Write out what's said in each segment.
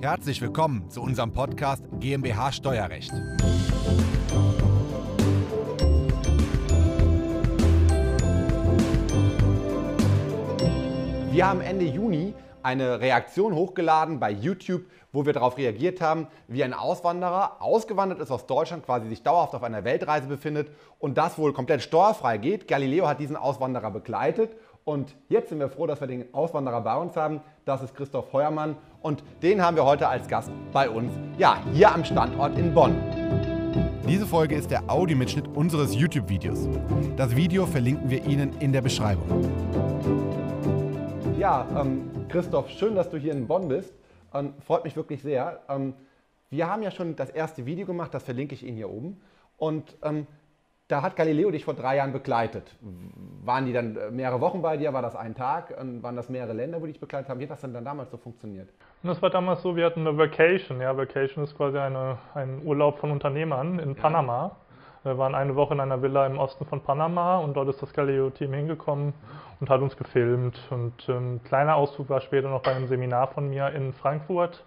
Herzlich willkommen zu unserem Podcast GmbH Steuerrecht. Wir haben Ende Juni eine Reaktion hochgeladen bei YouTube, wo wir darauf reagiert haben, wie ein Auswanderer ausgewandert ist aus Deutschland, quasi sich dauerhaft auf einer Weltreise befindet und das wohl komplett steuerfrei geht. Galileo hat diesen Auswanderer begleitet und jetzt sind wir froh, dass wir den Auswanderer bei uns haben. Das ist Christoph Heuermann und den haben wir heute als Gast bei uns, ja, hier am Standort in Bonn. Diese Folge ist der Audiomitschnitt unseres YouTube-Videos. Das Video verlinken wir Ihnen in der Beschreibung. Ja, ähm, Christoph, schön, dass du hier in Bonn bist. Ähm, freut mich wirklich sehr. Ähm, wir haben ja schon das erste Video gemacht, das verlinke ich Ihnen hier oben. Und ähm, da hat Galileo dich vor drei Jahren begleitet. Waren die dann äh, mehrere Wochen bei dir? War das ein Tag? Ähm, waren das mehrere Länder, wo die dich begleitet haben? Wie hat das denn dann damals so funktioniert? das war damals so, wir hatten eine Vacation. Ja, Vacation ist quasi eine, ein Urlaub von Unternehmern in ja. Panama. Wir waren eine Woche in einer Villa im Osten von Panama und dort ist das Galileo-Team hingekommen und hat uns gefilmt. Und ähm, kleiner Auszug war später noch bei einem Seminar von mir in Frankfurt.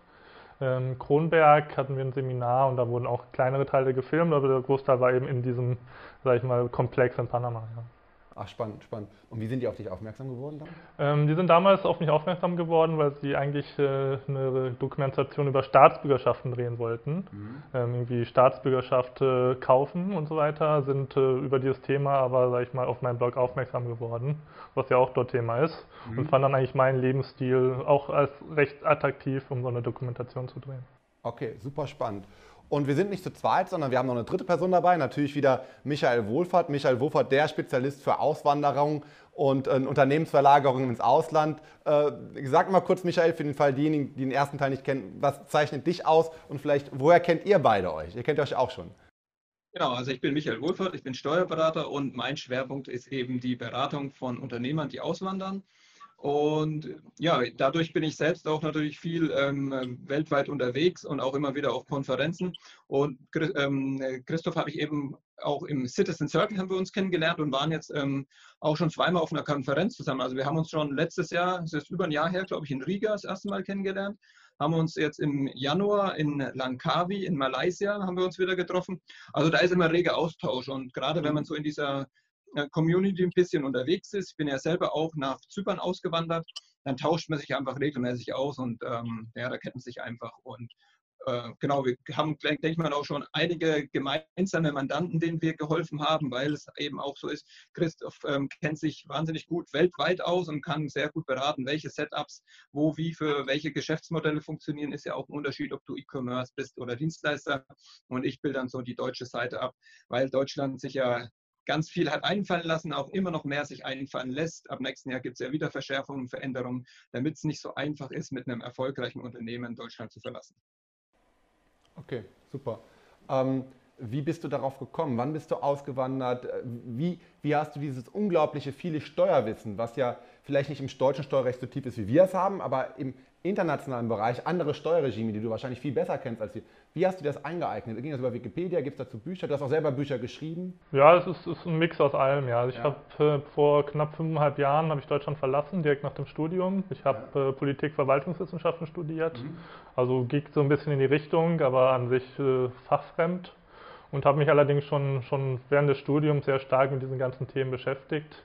Ähm, Kronberg hatten wir ein Seminar und da wurden auch kleinere Teile gefilmt, aber der Großteil war eben in diesem, sag ich mal, Komplex in Panama. Ja. Ach, spannend, spannend. Und wie sind die auf dich aufmerksam geworden? Ähm, die sind damals auf mich aufmerksam geworden, weil sie eigentlich äh, eine Dokumentation über Staatsbürgerschaften drehen wollten. Mhm. Ähm, irgendwie Staatsbürgerschaft äh, kaufen und so weiter, sind äh, über dieses Thema aber, sag ich mal, auf meinem Blog aufmerksam geworden, was ja auch dort Thema ist. Mhm. Und fand dann eigentlich meinen Lebensstil auch als recht attraktiv, um so eine Dokumentation zu drehen. Okay, super spannend. Und wir sind nicht zu zweit, sondern wir haben noch eine dritte Person dabei, natürlich wieder Michael Wohlfahrt. Michael Wohlfahrt, der Spezialist für Auswanderung und äh, Unternehmensverlagerung ins Ausland. Äh, sag mal kurz, Michael, für den Fall diejenigen, die den ersten Teil nicht kennen, was zeichnet dich aus und vielleicht, woher kennt ihr beide euch? Ihr kennt euch auch schon. Genau, also ich bin Michael Wohlfahrt, ich bin Steuerberater und mein Schwerpunkt ist eben die Beratung von Unternehmern, die auswandern. Und ja, dadurch bin ich selbst auch natürlich viel ähm, weltweit unterwegs und auch immer wieder auf Konferenzen. Und ähm, Christoph habe ich eben auch im Citizen Circle haben wir uns kennengelernt und waren jetzt ähm, auch schon zweimal auf einer Konferenz zusammen. Also wir haben uns schon letztes Jahr, das ist über ein Jahr her, glaube ich, in Riga das erste Mal kennengelernt. Haben uns jetzt im Januar in Langkawi in Malaysia haben wir uns wieder getroffen. Also da ist immer reger Austausch und gerade wenn man so in dieser Community ein bisschen unterwegs ist, ich bin ja selber auch nach Zypern ausgewandert, dann tauscht man sich einfach regelmäßig aus und ähm, ja, da kennt man sich einfach. Und äh, genau, wir haben, denke ich mal, auch schon einige gemeinsame Mandanten, denen wir geholfen haben, weil es eben auch so ist, Christoph ähm, kennt sich wahnsinnig gut weltweit aus und kann sehr gut beraten, welche Setups, wo, wie für welche Geschäftsmodelle funktionieren, ist ja auch ein Unterschied, ob du E-Commerce bist oder Dienstleister. Und ich bilde dann so die deutsche Seite ab, weil Deutschland sich ja ganz viel hat einfallen lassen, auch immer noch mehr sich einfallen lässt. Ab nächsten Jahr gibt es ja wieder Verschärfungen, Veränderungen, damit es nicht so einfach ist, mit einem erfolgreichen Unternehmen Deutschland zu verlassen. Okay, super. Ähm, wie bist du darauf gekommen? Wann bist du ausgewandert? Äh, wie, wie hast du dieses unglaubliche viele Steuerwissen, was ja vielleicht nicht im deutschen Steuerrecht so tief ist, wie wir es haben, aber im internationalen Bereich andere Steuerregime, die du wahrscheinlich viel besser kennst als wir. Wie hast du das eingeeignet? Ging das über Wikipedia? Gibt es dazu Bücher? Du hast auch selber Bücher geschrieben? Ja, es ist, ist ein Mix aus allem. Ja. Also ich ja. habe äh, vor knapp fünfeinhalb Jahren habe ich Deutschland verlassen, direkt nach dem Studium. Ich habe ja. äh, Politik, Verwaltungswissenschaften studiert. Mhm. Also ging so ein bisschen in die Richtung, aber an sich äh, fachfremd und habe mich allerdings schon, schon während des Studiums sehr stark mit diesen ganzen Themen beschäftigt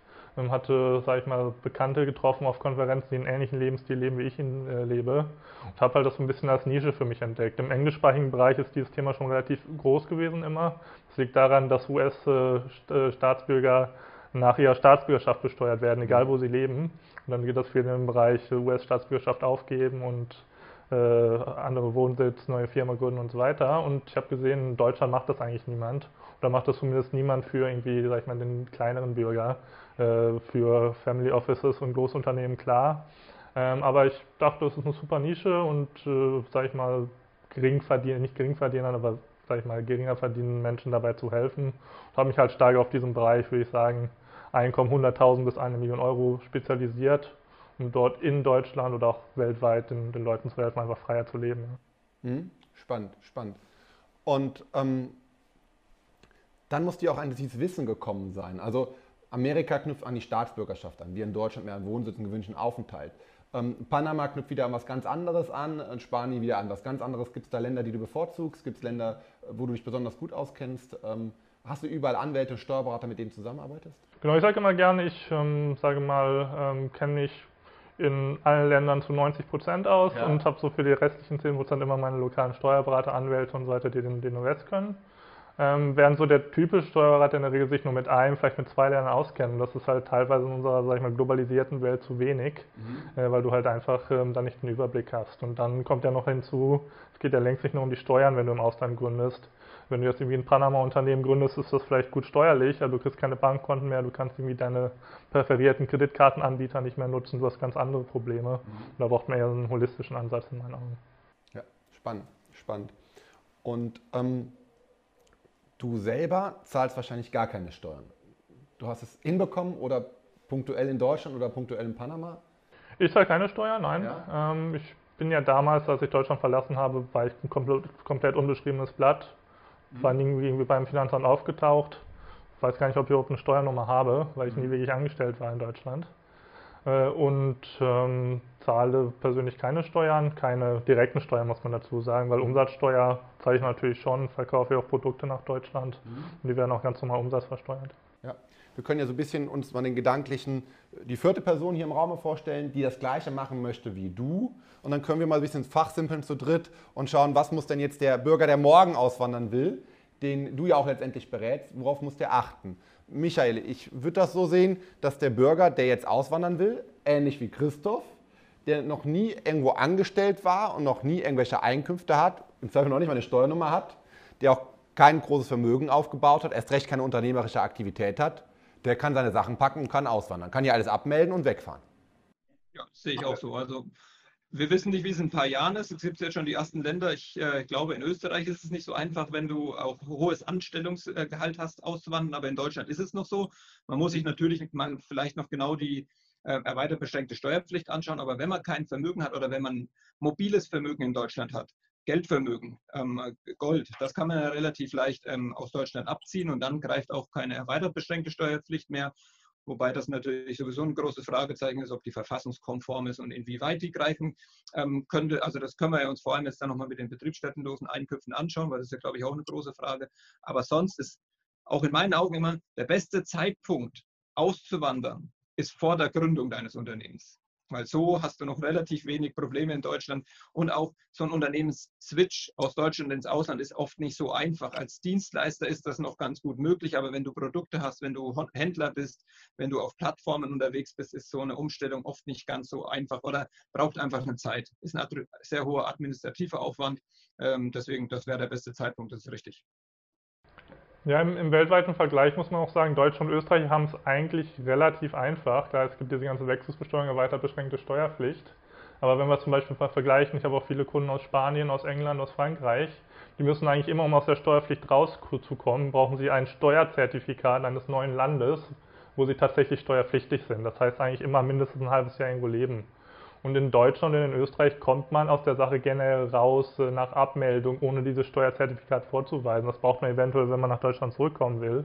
hatte, sage ich mal, Bekannte getroffen auf Konferenzen, die einen ähnlichen Lebensstil leben, wie ich ihn äh, lebe. Und habe halt das so ein bisschen als Nische für mich entdeckt. Im englischsprachigen Bereich ist dieses Thema schon relativ groß gewesen immer. Das liegt daran, dass US-Staatsbürger äh, nach ihrer Staatsbürgerschaft besteuert werden, egal wo sie leben. Und dann geht das viel im Bereich US-Staatsbürgerschaft aufgeben und äh, andere Wohnsitz, neue Firma gründen und so weiter. Und ich habe gesehen, in Deutschland macht das eigentlich niemand. Oder macht das zumindest niemand für irgendwie, sag ich mal, den kleineren Bürger. Äh, für Family Offices und Großunternehmen klar. Ähm, aber ich dachte, das ist eine super Nische und, äh, sag ich mal, gering verdienen, nicht gering verdienen, aber sag ich mal, geringer verdienen Menschen dabei zu helfen. Und habe mich halt stark auf diesen Bereich, würde ich sagen, Einkommen 100.000 bis 1 Million Euro spezialisiert, um dort in Deutschland oder auch weltweit den, den Leuten zu helfen, einfach freier zu leben. Mhm. Spannend, spannend. Und ähm, dann muss dir auch ein dieses Wissen gekommen sein. Also Amerika knüpft an die Staatsbürgerschaft an, wir in Deutschland mehr einen Wohnsitz, einen gewünschten Aufenthalt. Ähm, Panama knüpft wieder an was ganz anderes an, Spanien wieder an was ganz anderes. Gibt es da Länder, die du bevorzugst? Gibt es Länder, wo du dich besonders gut auskennst? Ähm, hast du überall Anwälte und Steuerberater, mit denen du zusammenarbeitest? Genau, ich sage immer gerne, ich ähm, sage mal, ähm, kenne mich in allen Ländern zu 90 Prozent aus ja. und habe so für die restlichen 10 Prozent immer meine lokalen Steuerberater, Anwälte und so weiter, die den, den Rest können. Ähm, während so der typische Steuerberater in der Regel sich nur mit einem, vielleicht mit zwei Ländern auskennen. Das ist halt teilweise in unserer, sag ich mal, globalisierten Welt zu wenig, mhm. äh, weil du halt einfach ähm, da nicht den Überblick hast. Und dann kommt ja noch hinzu, es geht ja längst nicht nur um die Steuern, wenn du im Ausland gründest. Wenn du jetzt irgendwie ein Panama-Unternehmen gründest, ist das vielleicht gut steuerlich, aber du kriegst keine Bankkonten mehr, du kannst irgendwie deine präferierten Kreditkartenanbieter nicht mehr nutzen, du hast ganz andere Probleme. Mhm. Da braucht man eher einen holistischen Ansatz in meinen Augen. Ja, spannend, spannend. Und ähm, du selber zahlst wahrscheinlich gar keine Steuern. Du hast es hinbekommen oder punktuell in Deutschland oder punktuell in Panama? Ich zahle keine Steuern, nein. Ja. Ähm, ich bin ja damals, als ich Deutschland verlassen habe, war ich ein komplett, komplett unbeschriebenes Blatt. Mhm. War irgendwie beim Finanzamt aufgetaucht. Ich weiß gar nicht, ob ich überhaupt eine Steuernummer habe, weil ich nie mhm. wirklich angestellt war in Deutschland. Äh, und ähm, zahle persönlich keine Steuern, keine direkten Steuern, muss man dazu sagen, weil Umsatzsteuer zahle ich natürlich schon, verkaufe ich auch Produkte nach Deutschland mhm. und die werden auch ganz normal umsatzversteuert. Ja. Wir können ja so ein bisschen uns mal den gedanklichen, die vierte Person hier im Raum vorstellen, die das Gleiche machen möchte wie du. Und dann können wir mal ein bisschen fachsimpeln zu dritt und schauen, was muss denn jetzt der Bürger, der morgen auswandern will, den du ja auch letztendlich berätst, worauf muss der achten? Michael, ich würde das so sehen, dass der Bürger, der jetzt auswandern will, ähnlich wie Christoph, der noch nie irgendwo angestellt war und noch nie irgendwelche Einkünfte hat, im Zweifel noch nicht mal eine Steuernummer hat, der auch kein großes Vermögen aufgebaut hat, erst recht keine unternehmerische Aktivität hat, der kann seine Sachen packen und kann auswandern, kann hier alles abmelden und wegfahren. Ja, sehe ich auch so. Also wir wissen nicht, wie es in ein paar Jahren ist. Es gibt jetzt schon die ersten Länder. Ich äh, glaube, in Österreich ist es nicht so einfach, wenn du auch hohes Anstellungsgehalt hast, auszuwandern. Aber in Deutschland ist es noch so. Man muss sich natürlich vielleicht noch genau die äh, erweitert beschränkte Steuerpflicht anschauen. Aber wenn man kein Vermögen hat oder wenn man mobiles Vermögen in Deutschland hat, Geldvermögen, ähm, Gold, das kann man ja relativ leicht ähm, aus Deutschland abziehen und dann greift auch keine erweitert beschränkte Steuerpflicht mehr. Wobei das natürlich sowieso ein großes Fragezeichen ist, ob die verfassungskonform ist und inwieweit die greifen ähm, könnte. Also das können wir uns vor allem jetzt dann nochmal mit den betriebsstättenlosen Einkünften anschauen, weil das ist ja, glaube ich, auch eine große Frage. Aber sonst ist auch in meinen Augen immer der beste Zeitpunkt auszuwandern, ist vor der Gründung deines Unternehmens. Weil so hast du noch relativ wenig Probleme in Deutschland. Und auch so ein Unternehmensswitch aus Deutschland ins Ausland ist oft nicht so einfach. Als Dienstleister ist das noch ganz gut möglich, aber wenn du Produkte hast, wenn du Händler bist, wenn du auf Plattformen unterwegs bist, ist so eine Umstellung oft nicht ganz so einfach oder braucht einfach eine Zeit. Ist ein sehr hoher administrativer Aufwand. Ähm, deswegen, das wäre der beste Zeitpunkt, das ist richtig. Ja, im, im, weltweiten Vergleich muss man auch sagen, Deutschland und Österreich haben es eigentlich relativ einfach. Klar, es gibt diese ganze Wechselbesteuerung, erweitert beschränkte Steuerpflicht. Aber wenn wir zum Beispiel vergleichen, ich habe auch viele Kunden aus Spanien, aus England, aus Frankreich, die müssen eigentlich immer, um aus der Steuerpflicht rauszukommen, brauchen sie ein Steuerzertifikat eines neuen Landes, wo sie tatsächlich steuerpflichtig sind. Das heißt eigentlich immer mindestens ein halbes Jahr irgendwo leben. Und in Deutschland und in Österreich kommt man aus der Sache generell raus äh, nach Abmeldung, ohne dieses Steuerzertifikat vorzuweisen. Das braucht man eventuell, wenn man nach Deutschland zurückkommen will.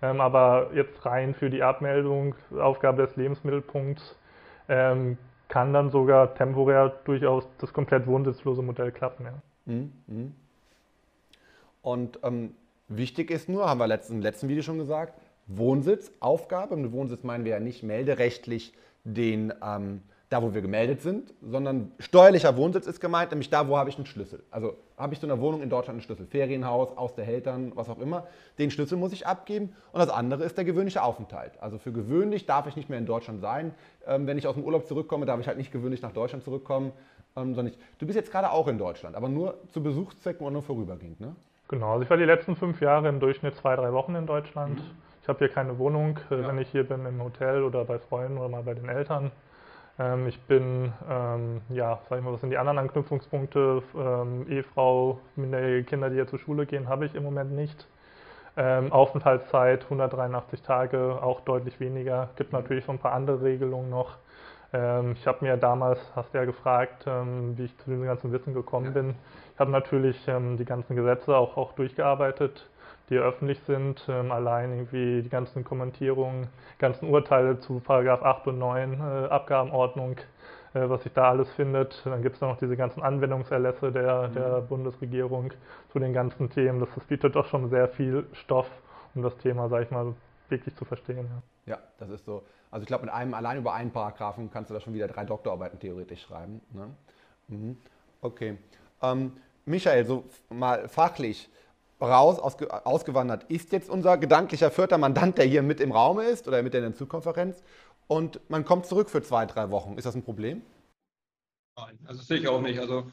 Ähm, aber jetzt rein für die Abmeldung, Aufgabe des Lebensmittelpunkts, ähm, kann dann sogar temporär durchaus das komplett wohnsitzlose Modell klappen. Ja. Mhm, mhm. Und ähm, wichtig ist nur, haben wir im letzten Video schon gesagt, Wohnsitz, Aufgabe. Mit Wohnsitz meinen wir ja nicht melderechtlich den ähm, da, wo wir gemeldet sind, sondern steuerlicher Wohnsitz ist gemeint, nämlich da, wo habe ich einen Schlüssel. Also habe ich zu einer Wohnung in Deutschland einen Schlüssel, Ferienhaus, aus der Eltern, was auch immer. Den Schlüssel muss ich abgeben und das andere ist der gewöhnliche Aufenthalt. Also für gewöhnlich darf ich nicht mehr in Deutschland sein. Ähm, wenn ich aus dem Urlaub zurückkomme, darf ich halt nicht gewöhnlich nach Deutschland zurückkommen. Ähm, sondern ich, du bist jetzt gerade auch in Deutschland, aber nur zu Besuchszwecken und nur vorübergehend, ne? Genau, also ich war die letzten fünf Jahre im Durchschnitt zwei, drei Wochen in Deutschland. Mhm. Ich habe hier keine Wohnung, äh, ja. wenn ich hier bin im Hotel oder bei Freunden oder mal bei den Eltern. Ähm, ich bin, ähm, ja, sag ich mal, was sind die anderen Anknüpfungspunkte? Ähm, Ehefrau, minderjährige Kinder, die ja zur Schule gehen, habe ich im Moment nicht. Ähm, Aufenthaltszeit 183 Tage, auch deutlich weniger. Gibt natürlich so ein paar andere Regelungen noch. Ähm, ich habe mir damals, hast du ja gefragt, ähm, wie ich zu diesem ganzen Wissen gekommen ja. bin. Ich habe natürlich die ganzen Gesetze auch, auch durchgearbeitet die öffentlich sind. Ähm, allein irgendwie die ganzen Kommentierungen, ganzen Urteile zu Paragraph 8 und 9 äh, Abgabenordnung äh, was sich da alles findet. Dann gibt es noch diese ganzen Anwendungserlässe der, mhm. der Bundesregierung zu den ganzen Themen. Das, das bietet doch schon sehr viel Stoff, um das Thema, sag ich mal, wirklich zu verstehen. Ja, ja das ist so. Also ich glaube, mit einem, allein über einen Paragraphen kannst du da schon wieder drei Doktorarbeiten theoretisch schreiben. Ne? Mhm. Okay. Ähm, Michael, so mal fachlich raus, ausge, ausgewandert, ist jetzt unser gedanklicher vierter Mandant, der hier mit im Raum ist oder mit der Zugkonferenz und man kommt zurück für zwei, drei Wochen. Ist das ein Problem? Nein, also sehe ich auch nicht. Also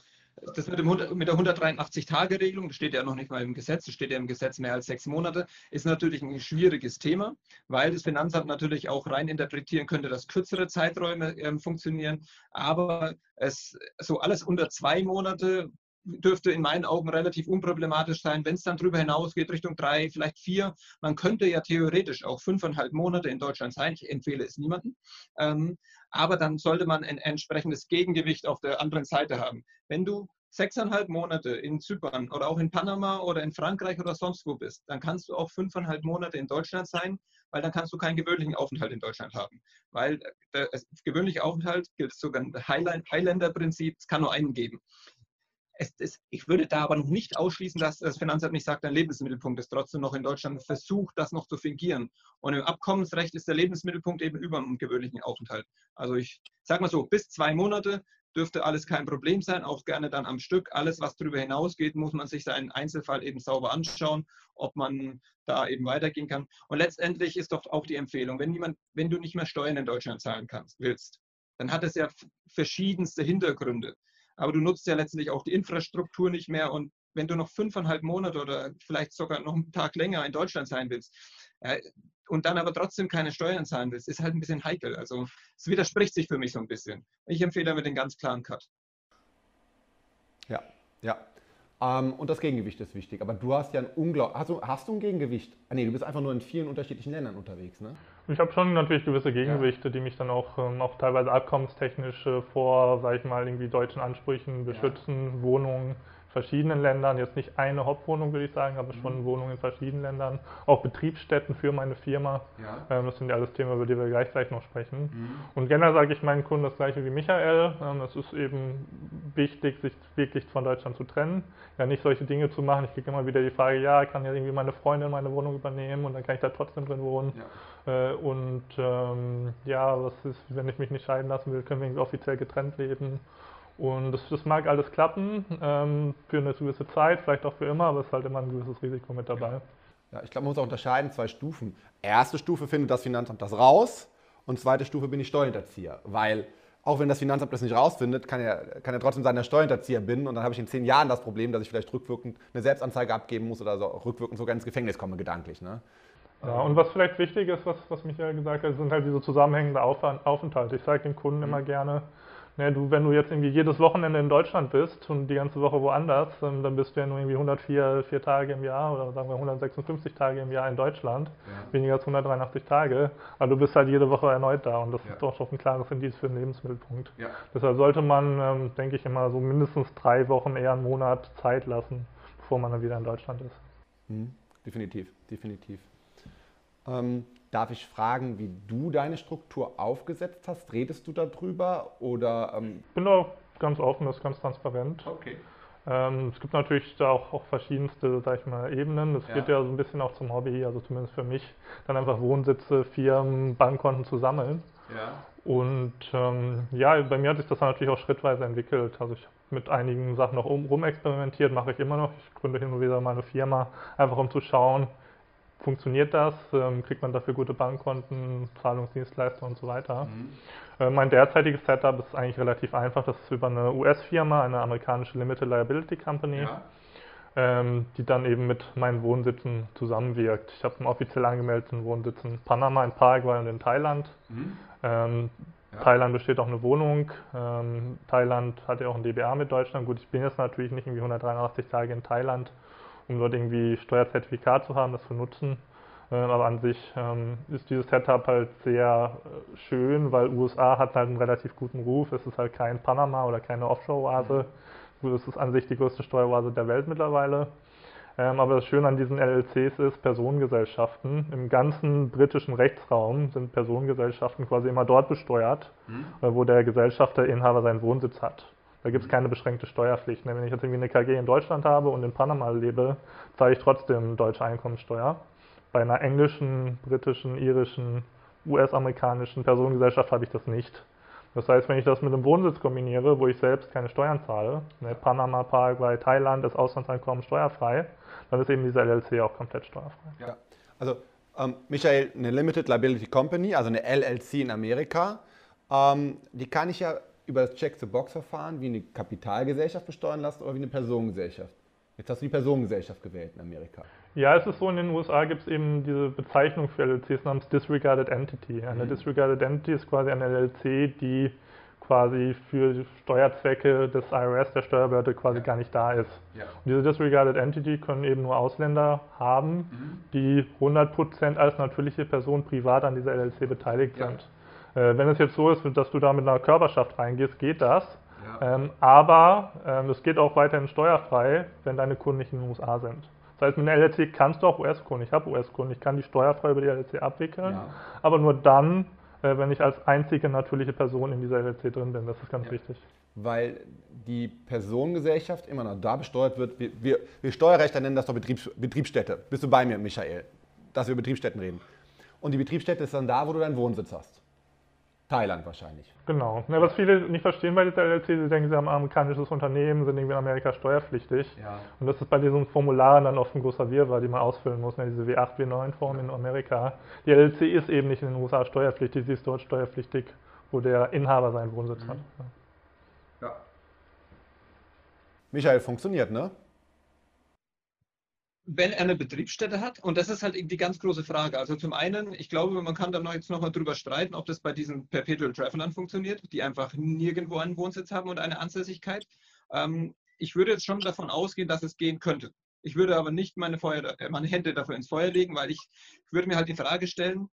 das mit, dem, mit der 183-Tage-Regelung, das steht ja noch nicht mal im Gesetz, das steht ja im Gesetz mehr als sechs Monate, ist natürlich ein schwieriges Thema, weil das Finanzamt natürlich auch rein interpretieren könnte, dass kürzere Zeiträume äh, funktionieren. Aber es so alles unter zwei Monate dürfte in meinen Augen relativ unproblematisch sein. Wenn es dann darüber hinausgeht, Richtung drei, vielleicht vier, man könnte ja theoretisch auch fünfeinhalb Monate in Deutschland sein. Ich empfehle es niemandem. Ähm, aber dann sollte man ein entsprechendes Gegengewicht auf der anderen Seite haben. Wenn du sechseinhalb Monate in Zypern oder auch in Panama oder in Frankreich oder sonst wo bist, dann kannst du auch fünfeinhalb Monate in Deutschland sein, weil dann kannst du keinen gewöhnlichen Aufenthalt in Deutschland haben. Weil der gewöhnliche Aufenthalt gilt sogar ein Highlander-Prinzip, es kann nur einen geben. Es, ich würde da aber noch nicht ausschließen, dass das Finanzamt nicht sagt, ein Lebensmittelpunkt ist trotzdem noch in Deutschland versucht, das noch zu fingieren. Und im Abkommensrecht ist der Lebensmittelpunkt eben über dem gewöhnlichen Aufenthalt. Also ich sage mal so, bis zwei Monate dürfte alles kein Problem sein, auch gerne dann am Stück. Alles, was darüber hinausgeht, muss man sich seinen Einzelfall eben sauber anschauen, ob man da eben weitergehen kann. Und letztendlich ist doch auch die Empfehlung, wenn, jemand, wenn du nicht mehr Steuern in Deutschland zahlen kannst, willst, dann hat es ja verschiedenste Hintergründe aber du nutzt ja letztendlich auch die Infrastruktur nicht mehr und wenn du noch fünfeinhalb Monate oder vielleicht sogar noch einen Tag länger in Deutschland sein willst äh, und dann aber trotzdem keine Steuern zahlen willst, ist halt ein bisschen heikel. Also es widerspricht sich für mich so ein bisschen. Ich empfehle damit den ganz klaren Cut. Ja, ja. Ähm, und das Gegengewicht ist wichtig. Aber du hast ja ein unglaublich. Hast hast du ein Gegengewicht? Ah, nee, du bist einfach nur in vielen unterschiedlichen Ländern unterwegs, ne? Ich habe schon natürlich gewisse Gegengewichte, die mich dann auch, ähm, auch teilweise abkommenstechnisch äh, vor, sag ich mal, irgendwie deutschen Ansprüchen beschützen. Wohnungen verschiedenen Ländern, jetzt nicht eine Hauptwohnung, würde ich sagen, aber schon mhm. Wohnungen in verschiedenen Ländern, auch Betriebsstätten für meine Firma. Ja. Ähm, das sind ja alles Themen, über die wir gleich gleich noch sprechen. Mhm. Und generell sage ich meinen Kunden das gleiche wie Michael. Ähm, es ist eben wichtig, sich wirklich von Deutschland zu trennen. Ja, nicht solche Dinge zu machen. Ich kriege immer wieder die Frage, ja, kann ja irgendwie meine Freundin meine Wohnung übernehmen und dann kann ich da trotzdem drin wohnen. Ja. Äh, und ähm, ja, was ist, wenn ich mich nicht scheiden lassen will, können wir irgendwie offiziell getrennt leben. Und das, das mag alles klappen ähm, für eine gewisse Zeit, vielleicht auch für immer, aber es ist halt immer ein gewisses Risiko mit dabei. Ja, ich glaube, man muss auch unterscheiden, zwei Stufen. Erste Stufe findet das Finanzamt das raus und zweite Stufe bin ich Steuerhinterzieher. Weil auch wenn das Finanzamt das nicht rausfindet, kann er, kann er trotzdem sein Steuerhinterzieher bin und dann habe ich in zehn Jahren das Problem, dass ich vielleicht rückwirkend eine Selbstanzeige abgeben muss oder so, rückwirkend sogar ins Gefängnis komme, gedanklich. Ne? Ja, und was vielleicht wichtig ist, was, was Michael gesagt hat, sind halt diese zusammenhängenden Aufenthalte. Ich sage den Kunden mhm. immer gerne, Ne, du, wenn du jetzt irgendwie jedes Wochenende in Deutschland bist und die ganze Woche woanders, ähm, dann bist du ja nur irgendwie 104 vier Tage im Jahr oder sagen wir 156 Tage im Jahr in Deutschland, ja. weniger als 183 Tage. Aber du bist halt jede Woche erneut da und das ja. ist doch schon ein klares Indiz für den Lebensmittelpunkt. Ja. Deshalb sollte man, ähm, denke ich immer, so mindestens drei Wochen, eher einen Monat Zeit lassen, bevor man dann wieder in Deutschland ist. Mhm. Definitiv, definitiv. Ähm, Darf ich fragen, wie du deine Struktur aufgesetzt hast? Redest du darüber oder? Ähm ich bin da ganz offen, das ist ganz transparent. Okay. Ähm, es gibt natürlich da auch, auch verschiedenste, sag ich mal, Ebenen. Das ja. geht ja so ein bisschen auch zum Hobby, also zumindest für mich, dann einfach Wohnsitze, Firmen, Bankkonten zu sammeln. Ja. Und ähm, ja, bei mir hat sich das dann natürlich auch schrittweise entwickelt. Also ich habe mit einigen Sachen noch um, rumexperimentiert, mache ich immer noch. Ich gründe hin und wieder meine Firma, einfach um zu schauen, funktioniert das? Ähm, kriegt man dafür gute Bankkonten, Zahlungsdienstleister und so weiter? Mhm. Äh, mein derzeitiges Setup ist eigentlich relativ einfach. Das ist über eine US-Firma, eine amerikanische Limited Liability Company, ja. ähm, die dann eben mit meinen Wohnsitzen zusammenwirkt. Ich habe einen offiziell angemeldeten Wohnsitz in Panama, in Paraguay und in Thailand. Mhm. Ähm, ja. Thailand besteht auch eine Wohnung. Ähm, Thailand hat ja auch ein DBA mit Deutschland. Gut, ich bin jetzt natürlich nicht irgendwie 183 Tage in Thailand um dort irgendwie Steuerzertifikat zu haben, das zu nutzen. Ähm, aber an sich ähm, ist dieses Setup halt sehr äh, schön, weil USA hat halt einen relativ guten Ruf. Es ist halt kein Panama oder keine Offshore-Oase. Mhm. Es ist an sich die größte Steueroase der Welt mittlerweile. Ähm, aber das Schöne an diesen LLCs ist, Personengesellschaften. Im ganzen britischen Rechtsraum sind Personengesellschaften quasi immer dort besteuert, mhm. wo der Gesellschafter, Inhaber seinen Wohnsitz hat. Da gibt es keine beschränkte Steuerpflicht. Wenn ich jetzt irgendwie eine KG in Deutschland habe und in Panama lebe, zahle ich trotzdem deutsche Einkommensteuer. Bei einer englischen, britischen, irischen, US-amerikanischen Personengesellschaft habe ich das nicht. Das heißt, wenn ich das mit einem Wohnsitz kombiniere, wo ich selbst keine Steuern zahle, ne, Panama, Paraguay, Thailand ist Auslandseinkommen steuerfrei, dann ist eben dieser LLC auch komplett steuerfrei. Ja. Also ähm, Michael, eine Limited Liability Company, also eine LLC in Amerika, ähm, die kann ich ja über das Check-the-Box-Verfahren wie eine Kapitalgesellschaft besteuern lassen oder wie eine Personengesellschaft. Jetzt hast du die Personengesellschaft gewählt in Amerika. Ja, es ist so, in den USA gibt es eben diese Bezeichnung für LLCs namens Disregarded Entity. Eine mhm. Disregarded Entity ist quasi eine LLC, die quasi für Steuerzwecke des IRS, der Steuerbehörde, quasi ja. gar nicht da ist. Ja. Und diese Disregarded Entity können eben nur Ausländer haben, mhm. die 100% als natürliche Person privat an dieser LLC beteiligt ja. sind. Äh, wenn es jetzt so ist, dass du da mit einer Körperschaft reingehst, geht das. Ähm, aber ähm, es geht auch weiterhin steuerfrei, wenn deine Kunden nicht in den USA sind. Das heißt, mit einer LLC kannst du auch US-Kunden. Ich habe US-Kunden, ich kann die steuerfrei über die LLC abwickeln, ja. aber nur dann, äh, wenn ich als einzige natürliche Person in dieser LLC drin bin. Das ist ganz ja. wichtig. Weil die Personengesellschaft immer noch da besteuert wird. Wir, wir, wir Steuerrechtler nennen das doch Betriebs, Betriebsstätte. Bist du bei mir, Michael, dass wir über Betriebsstätten reden? Und die Betriebsstätte ist dann da, wo du deinen Wohnsitz hast. Thailand wahrscheinlich. Genau. Ja, was viele nicht verstehen bei dieser LLC, sie denken, sie haben ein amerikanisches Unternehmen, sind irgendwie in Amerika steuerpflichtig. Ja. Und das ist bei diesen Formularen dann oft ein großer Wirrwarr, die man ausfüllen muss, ne? diese W8, W9-Form in Amerika. Die LLC ist eben nicht in den USA steuerpflichtig, sie ist dort steuerpflichtig, wo der Inhaber seinen Wohnsitz mhm. hat. Ja. Michael, funktioniert, ne? Wenn er eine Betriebsstätte hat. Und das ist halt die ganz große Frage. Also zum einen, ich glaube, man kann da noch jetzt nochmal drüber streiten, ob das bei diesen Perpetual Travelern funktioniert, die einfach nirgendwo einen Wohnsitz haben und eine Ansässigkeit. Ähm, ich würde jetzt schon davon ausgehen, dass es gehen könnte. Ich würde aber nicht meine, Feuer, äh, meine Hände dafür ins Feuer legen, weil ich, ich würde mir halt die Frage stellen,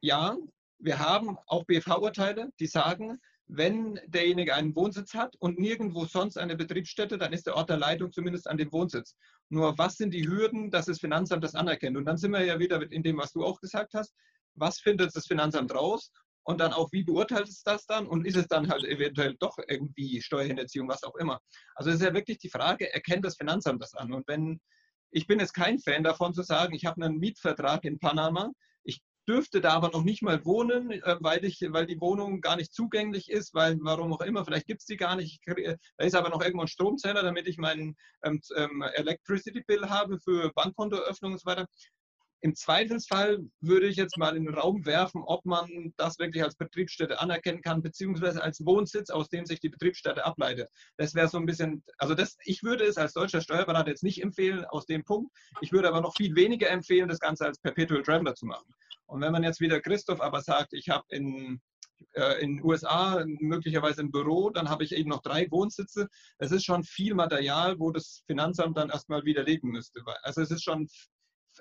ja, wir haben auch BV-Urteile, die sagen, wenn derjenige einen Wohnsitz hat und nirgendwo sonst eine Betriebsstätte, dann ist der Ort der Leitung zumindest an dem Wohnsitz. Nur was sind die Hürden, dass das Finanzamt das anerkennt? Und dann sind wir ja wieder in dem, was du auch gesagt hast. Was findet das Finanzamt raus? Und dann auch, wie beurteilt es das dann? Und ist es dann halt eventuell doch irgendwie Steuerhinterziehung, was auch immer? Also es ist ja wirklich die Frage, erkennt das Finanzamt das an? Und wenn, ich bin jetzt kein Fan davon zu sagen, ich habe einen Mietvertrag in Panama, dürfte da aber noch nicht mal wohnen, äh, weil, ich, weil die Wohnung gar nicht zugänglich ist, weil warum auch immer, vielleicht gibt es die gar nicht. Da ist aber noch irgendwo ein Stromzähler, damit ich meinen ähm, ähm, Electricity Bill habe für Bankkontoeröffnung und so weiter. Im Zweifelsfall würde ich jetzt mal in den Raum werfen, ob man das wirklich als Betriebsstätte anerkennen kann, beziehungsweise als Wohnsitz, aus dem sich die Betriebsstätte ableitet. Das wäre so ein bisschen, also das, ich würde es als deutscher Steuerberater jetzt nicht empfehlen aus dem Punkt. Ich würde aber noch viel weniger empfehlen, das Ganze als Perpetual Traveler zu machen. Und wenn man jetzt wieder Christoph aber sagt, ich habe in äh, in den USA möglicherweise ein Büro, dann habe ich eben noch drei Wohnsitze. Es ist schon viel Material, wo das Finanzamt dann erstmal widerlegen müsste. Also es ist schon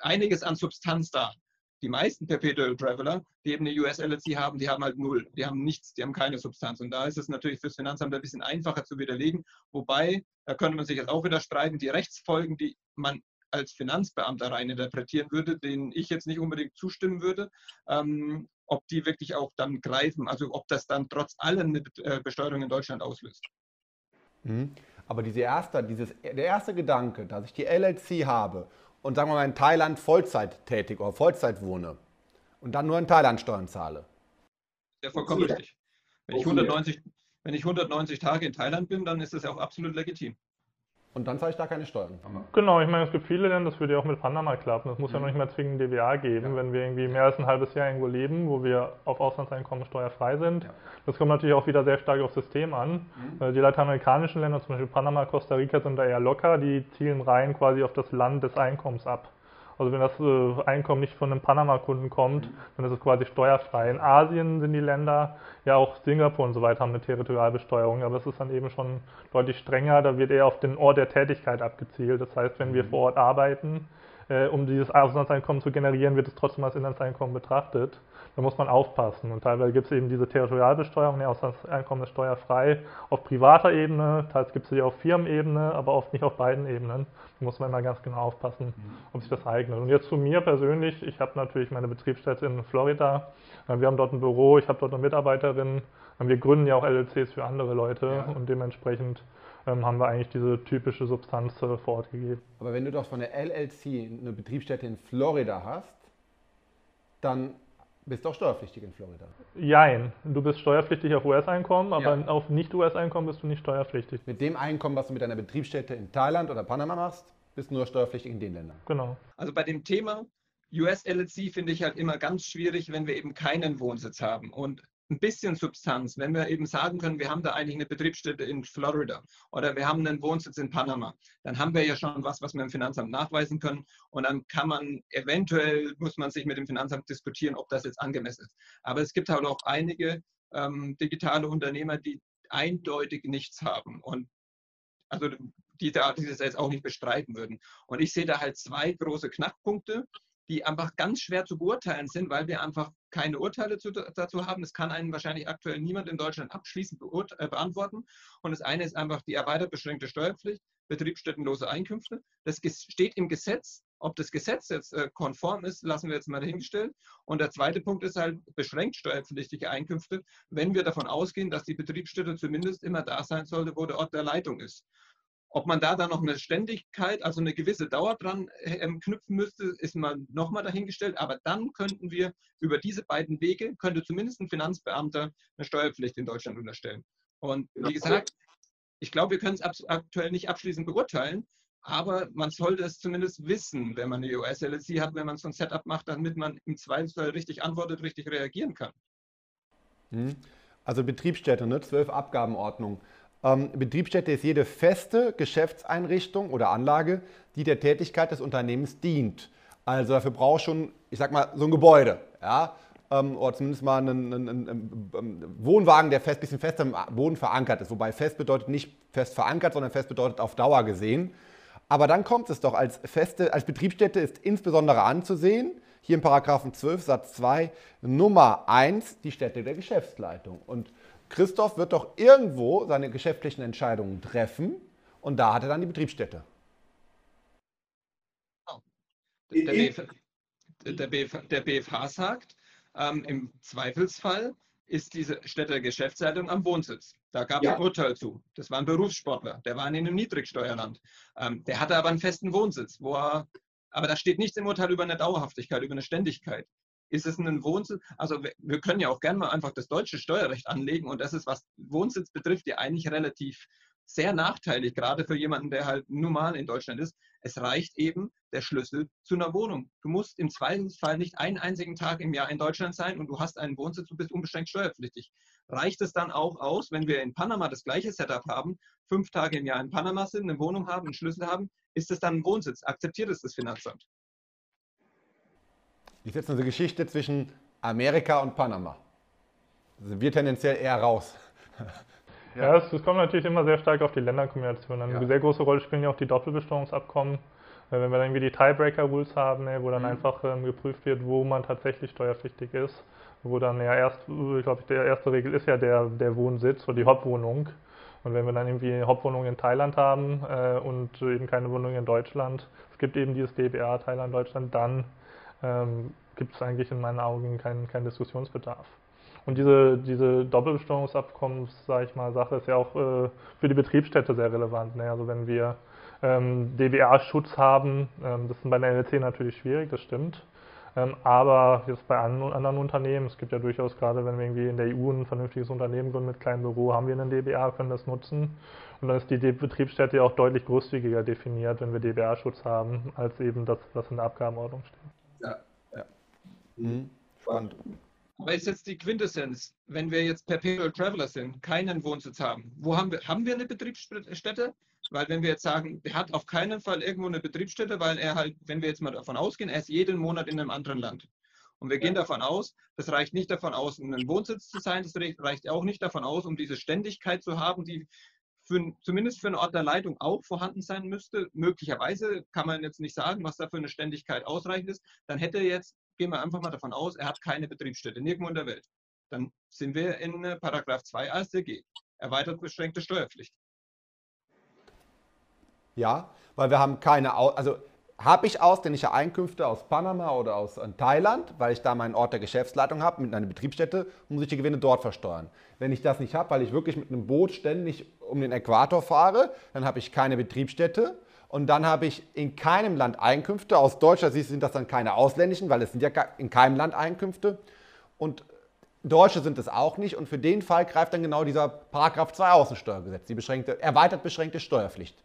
einiges an Substanz da. Die meisten Perpetual Traveler, die eben eine US-LLC haben, die haben halt null. Die haben nichts, die haben keine Substanz. Und da ist es natürlich fürs Finanzamt ein bisschen einfacher zu widerlegen. Wobei, da könnte man sich jetzt auch wieder streiten, die Rechtsfolgen, die man als Finanzbeamter rein interpretieren würde, denen ich jetzt nicht unbedingt zustimmen würde, ähm, ob die wirklich auch dann greifen, also ob das dann trotz allem eine äh, Besteuerung in Deutschland auslöst. Mhm. Aber diese erste, dieses, der erste Gedanke, dass ich die LLC habe und sagen wir mal in Thailand Vollzeit tätig oder Vollzeit wohne und dann nur in Thailand Steuern zahle. Ja, vollkommen richtig. Wenn ich, 190, wenn ich 190 Tage in Thailand bin, dann ist das ja auch absolut legitim. Und dann zahle ich da keine Steuern. Genau, ich meine, es gibt viele Länder, das würde ja auch mit Panama klappen. Es muss mhm. ja noch nicht mal zwingend DWA geben, ja. wenn wir irgendwie mehr als ein halbes Jahr irgendwo leben, wo wir auf Auslandseinkommen steuerfrei sind. Ja. Das kommt natürlich auch wieder sehr stark aufs System an. Mhm. Die lateinamerikanischen Länder, zum Beispiel Panama, Costa Rica, sind da eher locker. Die zielen rein quasi auf das Land des Einkommens ab. Also wenn das äh, Einkommen nicht von einem Panama-Kunden kommt, mhm. dann ist es quasi steuerfrei. In Asien sind die Länder, ja auch Singapur und so weiter, haben eine Territorialbesteuerung, aber es ist dann eben schon deutlich strenger. Da wird eher auf den Ort der Tätigkeit abgezielt. Das heißt, wenn wir mhm. vor Ort arbeiten, äh, um dieses Auslandseinkommen zu generieren, wird es trotzdem als Inlandseinkommen betrachtet. Da muss man aufpassen. Und teilweise gibt es eben diese Territorialbesteuerung, aus das Einkommen ist steuerfrei auf privater Ebene, teils gibt es sie auf Firmenebene, aber oft nicht auf beiden Ebenen. Da muss man immer ganz genau aufpassen, mhm. ob sich das eignet. Und jetzt zu mir persönlich, ich habe natürlich meine Betriebsstätte in Florida, wir haben dort ein Büro, ich habe dort eine Mitarbeiterin, wir gründen ja auch LLCs für andere Leute ja. und dementsprechend ähm, haben wir eigentlich diese typische Substanz äh, vor Ort gegeben. Aber wenn du doch von der LLC eine Betriebsstätte in Florida hast, dann bist du auch steuerpflichtig in Florida. Jein, du bist steuerpflichtig auf US-Einkommen, aber ja. auf Nicht-US-Einkommen bist du nicht steuerpflichtig. Mit dem Einkommen, was du mit deiner Betriebsstätte in Thailand oder Panama machst, bist du nur steuerpflichtig in den Ländern. Genau. Also bei dem Thema US-LLC finde ich halt immer ganz schwierig, wenn wir eben keinen Wohnsitz haben. Und ein bisschen Substanz, wenn wir eben sagen können, wir haben da eigentlich eine Betriebsstätte in Florida oder wir haben einen Wohnsitz in Panama, dann haben wir ja schon was, was wir im Finanzamt nachweisen können und dann kann man eventuell, muss man sich mit dem Finanzamt diskutieren, ob das jetzt angemessen ist. Aber es gibt halt auch einige ähm, digitale Unternehmer, die eindeutig nichts haben und also die, da, die jetzt auch nicht bestreiten würden. Und ich sehe da halt zwei große Knackpunkte die einfach ganz schwer zu beurteilen sind, weil wir einfach keine Urteile zu, dazu haben. Das kann einen wahrscheinlich aktuell niemand in Deutschland abschließend äh, beantworten. Und das eine ist einfach die erweitert beschränkte Steuerpflicht, betriebsstättenlose Einkünfte. Das steht im Gesetz. Ob das Gesetz jetzt äh, konform ist, lassen wir jetzt mal dahingestellt. Und der zweite Punkt ist halt beschränkt steuerpflichtige Einkünfte, wenn wir davon ausgehen, dass die Betriebsstätte zumindest immer da sein sollte, wo der Ort der Leitung ist. Ob man da dann noch eine Ständigkeit, also eine gewisse Dauer dran äh, knüpfen müsste, ist mal nochmal dahingestellt. Aber dann könnten wir über diese beiden Wege, könnte zumindest ein Finanzbeamter eine Steuerpflicht in Deutschland unterstellen. Und wie gesagt, ich glaube, wir können es aktuell nicht abschließend beurteilen, aber man sollte es zumindest wissen, wenn man eine US-LLC hat, wenn man so ein Setup macht, damit man im Zweifelsfall richtig antwortet, richtig reagieren kann. Hm. Also Betriebsstätte, ne? zwölf Abgabenordnungen. Ähm, Betriebsstätte ist jede feste Geschäftseinrichtung oder Anlage, die der Tätigkeit des Unternehmens dient. Also dafür braucht schon, ich sag mal, so ein Gebäude. Ja? Ähm, oder zumindest mal einen, einen, einen, einen Wohnwagen, der fest, bisschen fest am Boden verankert ist. Wobei fest bedeutet nicht fest verankert, sondern fest bedeutet auf Dauer gesehen. Aber dann kommt es doch als feste, als Betriebsstätte ist insbesondere anzusehen, hier im Paragraphen 12 Satz 2 Nummer 1 die Stätte der Geschäftsleitung. Und Christoph wird doch irgendwo seine geschäftlichen Entscheidungen treffen und da hat er dann die Betriebsstätte. Der, BF, der, BF, der BFH sagt, ähm, im Zweifelsfall ist diese Städte der Geschäftsleitung am Wohnsitz. Da gab es ja. ein Urteil zu. Das war ein Berufssportler, der war in einem Niedrigsteuerland. Ähm, der hatte aber einen festen Wohnsitz, wo er, aber da steht nichts im Urteil über eine Dauerhaftigkeit, über eine Ständigkeit. Ist es ein Wohnsitz? Also wir können ja auch gerne mal einfach das deutsche Steuerrecht anlegen und das ist, was Wohnsitz betrifft, ja eigentlich relativ sehr nachteilig, gerade für jemanden, der halt normal in Deutschland ist. Es reicht eben der Schlüssel zu einer Wohnung. Du musst im Zweifelsfall nicht einen einzigen Tag im Jahr in Deutschland sein und du hast einen Wohnsitz und bist unbeschränkt steuerpflichtig. Reicht es dann auch aus, wenn wir in Panama das gleiche Setup haben, fünf Tage im Jahr in Panama sind, eine Wohnung haben, einen Schlüssel haben, ist es dann ein Wohnsitz? Akzeptiert es das Finanzamt? Ist jetzt eine Geschichte zwischen Amerika und Panama. Sind wir tendenziell eher raus. Ja, es, kommt natürlich immer sehr stark auf die Länderkombination an. Eine ja. sehr große Rolle spielen ja auch die Doppelbesteuerungsabkommen. Wenn wir dann irgendwie die Tiebreaker-Rules haben, ne, wo dann mhm. einfach ähm, geprüft wird, wo man tatsächlich steuerpflichtig ist, wo dann ja erst, ich glaube, der erste Regel ist ja der, der Wohnsitz oder die Hauptwohnung. Und wenn wir dann irgendwie eine Hauptwohnung in Thailand haben äh, und eben keine Wohnung in Deutschland, es gibt eben dieses DBA Thailand, Deutschland, dann ähm, gibt es eigentlich in meinen Augen keinen kein Diskussionsbedarf. Und diese, diese Doppelbesteuerungsabkommens, sage ich mal, Sache ist ja auch äh, für die Betriebsstätte sehr relevant. Ne? Also wenn wir ähm, DBA-Schutz haben, ähm, das ist bei der LLC natürlich schwierig, das stimmt. Ähm, aber jetzt bei anderen, anderen Unternehmen, es gibt ja durchaus gerade, wenn wir irgendwie in der EU ein vernünftiges Unternehmen gründen mit kleinem Büro, haben wir einen DBA, können das nutzen. Und dann ist die Betriebsstätte ja auch deutlich großzügiger definiert, wenn wir DBA-Schutz haben, als eben das, was in der Abgabenordnung steht. Mhm. Spannend. Aber ist jetzt die Quintessenz, wenn wir jetzt Perpetual Traveler sind, keinen Wohnsitz haben, wo haben wir, haben wir eine Betriebsstätte? Weil wenn wir jetzt sagen, er hat auf keinen Fall irgendwo eine Betriebsstätte, weil er halt, wenn wir jetzt mal davon ausgehen, er ist jeden Monat in einem anderen Land. Und wir gehen davon aus, das reicht nicht davon aus, ein Wohnsitz zu sein, das reicht auch nicht davon aus, um diese Ständigkeit zu haben, die für, zumindest für einen Ort der Leitung auch vorhanden sein müsste. Möglicherweise kann man jetzt nicht sagen, was da für eine Ständigkeit ausreichend ist. Dann hätte jetzt gehen wir einfach mal davon aus, er hat keine Betriebsstätte, nirgendwo in der Welt. Dann sind wir in äh, Paragraph 2 AStG, erweitert beschränkte Steuerpflicht. Ja, weil wir haben keine, also habe ich ausländische Einkünfte aus Panama oder aus äh, Thailand, weil ich da meinen Ort der Geschäftsleitung habe mit einer Betriebsstätte, muss ich die Gewinne dort versteuern. Wenn ich das nicht habe, weil ich wirklich mit einem Boot ständig um den Äquator fahre, dann habe ich keine Betriebsstätte und dann habe ich in keinem Land Einkünfte. Aus Deutschland sind das dann keine ausländischen, weil es sind ja in keinem Land Einkünfte. Und Deutsche sind es auch nicht. Und für den Fall greift dann genau dieser Paragraph 2 Außensteuergesetz, die beschränkte, erweitert beschränkte Steuerpflicht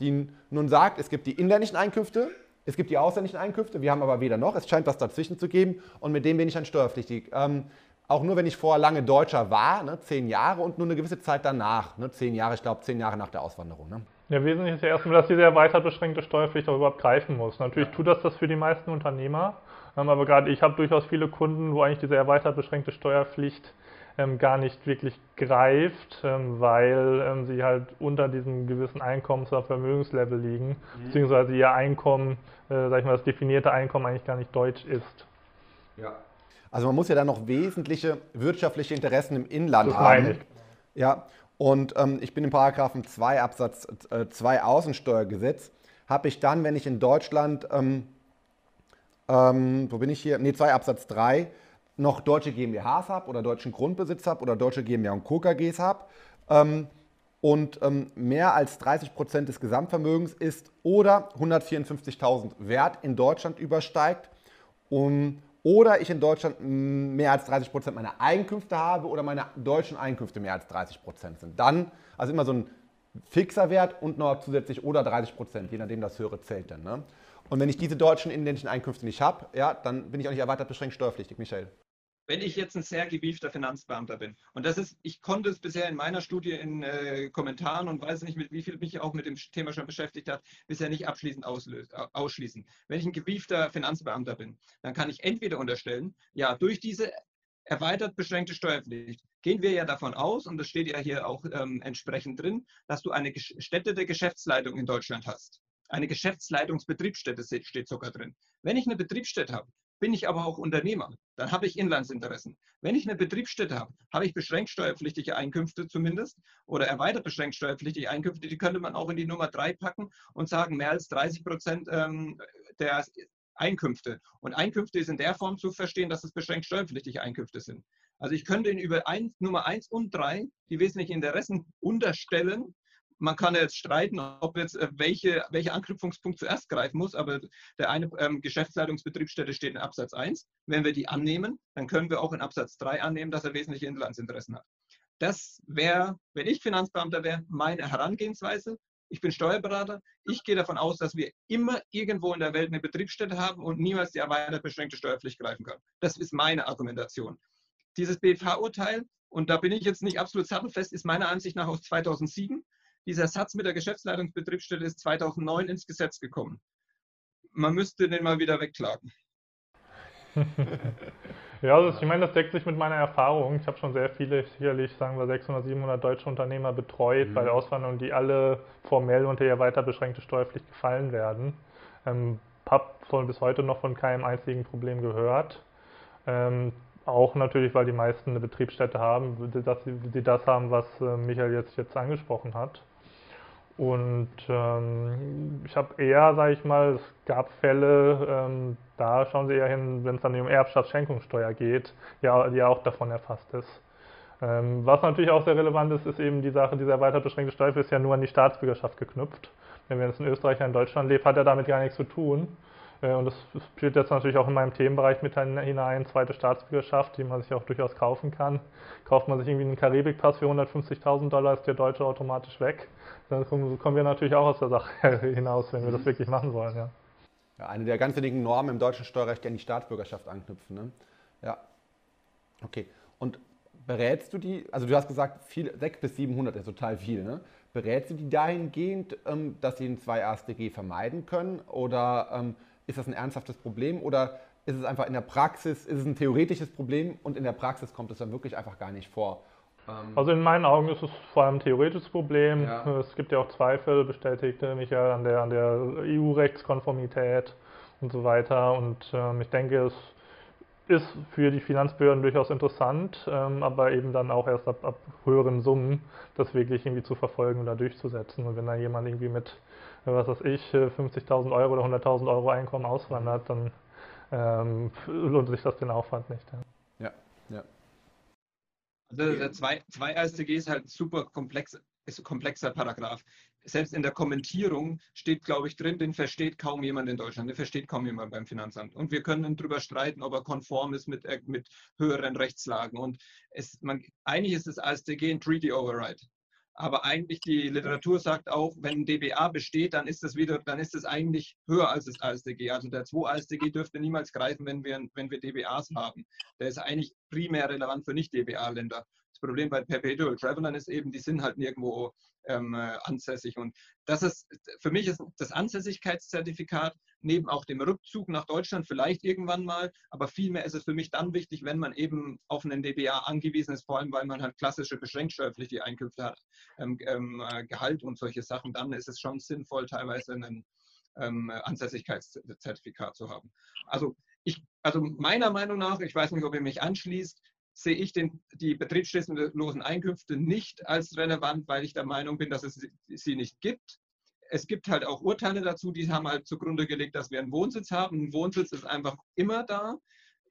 die nun sagt, es gibt die inländischen Einkünfte, es gibt die ausländischen Einkünfte, wir haben aber weder noch, es scheint was dazwischen zu geben und mit dem bin ich dann steuerpflichtig. Ähm, auch nur wenn ich vorher lange Deutscher war, ne, zehn Jahre und nur eine gewisse Zeit danach, ne, zehn Jahre, ich glaube zehn Jahre nach der Auswanderung. Ne. Ja, wesentlich ist ja erstmal, dass diese erweitert beschränkte Steuerpflicht auch überhaupt greifen muss. Natürlich tut das das für die meisten Unternehmer, ähm, aber gerade ich habe durchaus viele Kunden, wo eigentlich diese erweitert beschränkte Steuerpflicht ähm, gar nicht wirklich greift, ähm, weil ähm, sie halt unter diesem gewissen Einkommens- oder Vermögenslevel liegen, mhm. beziehungsweise ihr Einkommen, äh, sag ich mal, das definierte Einkommen eigentlich gar nicht deutsch ist. Ja. Also man muss ja dann noch wesentliche wirtschaftliche Interessen im Inland das haben. Meine ich. Ja, und ähm, ich bin im Paragraphen 2 Absatz äh, 2 Außensteuergesetz, habe ich dann, wenn ich in Deutschland, ähm, ähm, wo bin ich hier? Nee, 2 Absatz 3, noch deutsche GmbHs habe oder deutschen Grundbesitz habe oder deutsche GmbH und Co. KGs habe ähm, und ähm, mehr als 30 Prozent des Gesamtvermögens ist oder 154.000 Wert in Deutschland übersteigt um, oder ich in Deutschland mehr als 30 Prozent meiner Einkünfte habe oder meine deutschen Einkünfte mehr als 30 Prozent sind. Dann, also immer so ein fixer Wert und noch zusätzlich oder 30 Prozent, je nachdem das höhere zählt dann. Ne? Und wenn ich diese deutschen inländischen Einkünfte nicht habe, ja, dann bin ich auch nicht erweitert beschränkt steuerpflichtig, Michael wenn ich jetzt ein sehr gewiefter Finanzbeamter bin. Und das ist, ich konnte es bisher in meiner Studie in äh, Kommentaren und weiß nicht, mit wie viel mich auch mit dem Thema schon beschäftigt hat, bisher nicht abschließend auslöst, ausschließen. Wenn ich ein gewiefter Finanzbeamter bin, dann kann ich entweder unterstellen, ja, durch diese erweitert beschränkte Steuerpflicht gehen wir ja davon aus, und das steht ja hier auch ähm, entsprechend drin, dass du eine gestättete Geschäftsleitung in Deutschland hast. Eine Geschäftsleitungsbetriebsstätte steht sogar drin. Wenn ich eine Betriebsstätte habe, bin ich aber auch Unternehmer. Dann habe ich Inlandsinteressen. Wenn ich eine Betriebsstätte habe, habe ich beschränkt steuerpflichtige Einkünfte zumindest oder erweitert beschränkt steuerpflichtige Einkünfte. Die könnte man auch in die Nummer 3 packen und sagen, mehr als 30 Prozent ähm, der Einkünfte. Und Einkünfte ist in der Form zu verstehen, dass es beschränkt steuerpflichtige Einkünfte sind. Also ich könnte in über 1, Nummer 1 und 3 die wesentlichen Interessen unterstellen man kann jetzt streiten, ob jetzt äh, welche, welcher Anknüpfungspunkt zuerst greifen muss, aber der eine ähm, Geschäftsleitungsbetriebsstätte steht in Absatz 1. Wenn wir die annehmen, dann können wir auch in Absatz 3 annehmen, dass er wesentliche Inlandsinteressen hat. Das wäre, wenn ich Finanzbeamter wäre, meine Herangehensweise. Ich bin Steuerberater. Ich gehe davon aus, dass wir immer irgendwo in der Welt eine Betriebsstätte haben und niemals die erweitert beschränkte Steuerpflicht greifen können. Das ist meine Argumentation. Dieses BFH-Urteil, und da bin ich jetzt nicht absolut sattelfest, ist meiner Ansicht nach aus 2007. Dieser Satz mit der Geschäftsleitungsbetriebsstätte ist 2009 ins Gesetz gekommen. Man müsste den mal wieder wegklagen. ja, also ich meine, das deckt sich mit meiner Erfahrung. Ich habe schon sehr viele, sicherlich sagen wir 600, 700 deutsche Unternehmer betreut mhm. bei der Auswanderung, die alle formell unter ihr weiter beschränkte Steuerpflicht gefallen werden. Ähm, habe bis heute noch von keinem einzigen Problem gehört. Ähm, auch natürlich, weil die meisten eine Betriebsstätte haben, dass sie, die das haben, was äh, Michael jetzt, jetzt angesprochen hat. Und ähm, ich habe eher, sage ich mal, es gab Fälle, ähm, da schauen Sie eher hin, wenn es dann um Erbschaftsschenkungssteuer geht, ja, die ja auch davon erfasst ist. Ähm, was natürlich auch sehr relevant ist, ist eben die Sache, diese erweitert beschränkte Steuer ist ja nur an die Staatsbürgerschaft geknüpft. Wenn jetzt ein Österreicher in Deutschland lebt, hat er damit gar nichts zu tun. Äh, und das spielt jetzt natürlich auch in meinem Themenbereich mit hinein, zweite Staatsbürgerschaft, die man sich auch durchaus kaufen kann. Kauft man sich irgendwie einen Karibikpass für 150.000 Dollar, ist der Deutsche automatisch weg. Dann kommen wir natürlich auch aus der Sache hinaus, wenn wir das wirklich machen wollen. Ja. Ja, eine der ganz wenigen Normen im deutschen Steuerrecht, die an die Staatsbürgerschaft anknüpfen. Ne? Ja. Okay. Und berätst du die, also du hast gesagt, viel, 600 bis 700 ist total viel, ne? Berätst du die dahingehend, ähm, dass sie ein 2 ASDG vermeiden können? Oder ähm, ist das ein ernsthaftes Problem oder ist es einfach in der Praxis, ist es ein theoretisches Problem und in der Praxis kommt es dann wirklich einfach gar nicht vor? Ähm, also in meinen Augen ist es vor allem ein theoretisches Problem. Ja. Es gibt ja auch Zweifel, bestätigte Michael, an der, an der EU-Rechtskonformität und so weiter. Und ähm, ich denke, es ist für die Finanzbehörden durchaus interessant, ähm, aber eben dann auch erst ab, ab, höheren Summen das wirklich irgendwie zu verfolgen oder durchzusetzen. Und wenn da jemand irgendwie mit, äh, was weiß ich, 50.000 Euro oder 100.000 Euro Einkommen auswandert, dann ähm, lohnt sich das den Aufwand nicht. Ja. Also der 2 AStG ist halt super komplex, ist ein komplexer Paragraph selbst in der Kommentierung steht, glaube ich, drin, den versteht kaum jemand in Deutschland, den versteht kaum jemand beim Finanzamt. Und wir können darüber streiten, ob er konform ist mit, äh, mit höheren Rechtslagen. Und es, man, eigentlich ist das ASDG ein Treaty Override. Aber eigentlich die Literatur sagt auch, wenn ein DBA besteht, dann ist das wieder, dann ist es eigentlich höher als das ASDG. Also der 2 ASDG dürfte niemals greifen, wenn wir, wenn wir DBAs haben. Der ist eigentlich primär relevant für Nicht-DBA-Länder. Das Problem bei Perpetual Travelern ist eben, die sind halt nirgendwo ähm, äh, ansässig. Und das ist, für mich ist das Ansässigkeitszertifikat neben auch dem Rückzug nach Deutschland vielleicht irgendwann mal, aber vielmehr ist es für mich dann wichtig, wenn man eben auf einen DBA angewiesen ist, vor allem weil man halt klassische beschränktsteuerpflichtige Einkünfte hat, ähm, ähm, äh, Gehalt und solche Sachen, dann ist es schon sinnvoll, teilweise einen ähm, Ansässigkeitszertifikat zu haben. Also ich, also meiner Meinung nach, ich weiß nicht, ob ihr mich anschließt, sehe ich den, die betriebsstättenlosen Einkünfte nicht als relevant, weil ich der Meinung bin, dass es sie nicht gibt. Es gibt halt auch Urteile dazu, die haben halt zugrunde gelegt, dass wir einen Wohnsitz haben. Ein Wohnsitz ist einfach immer da.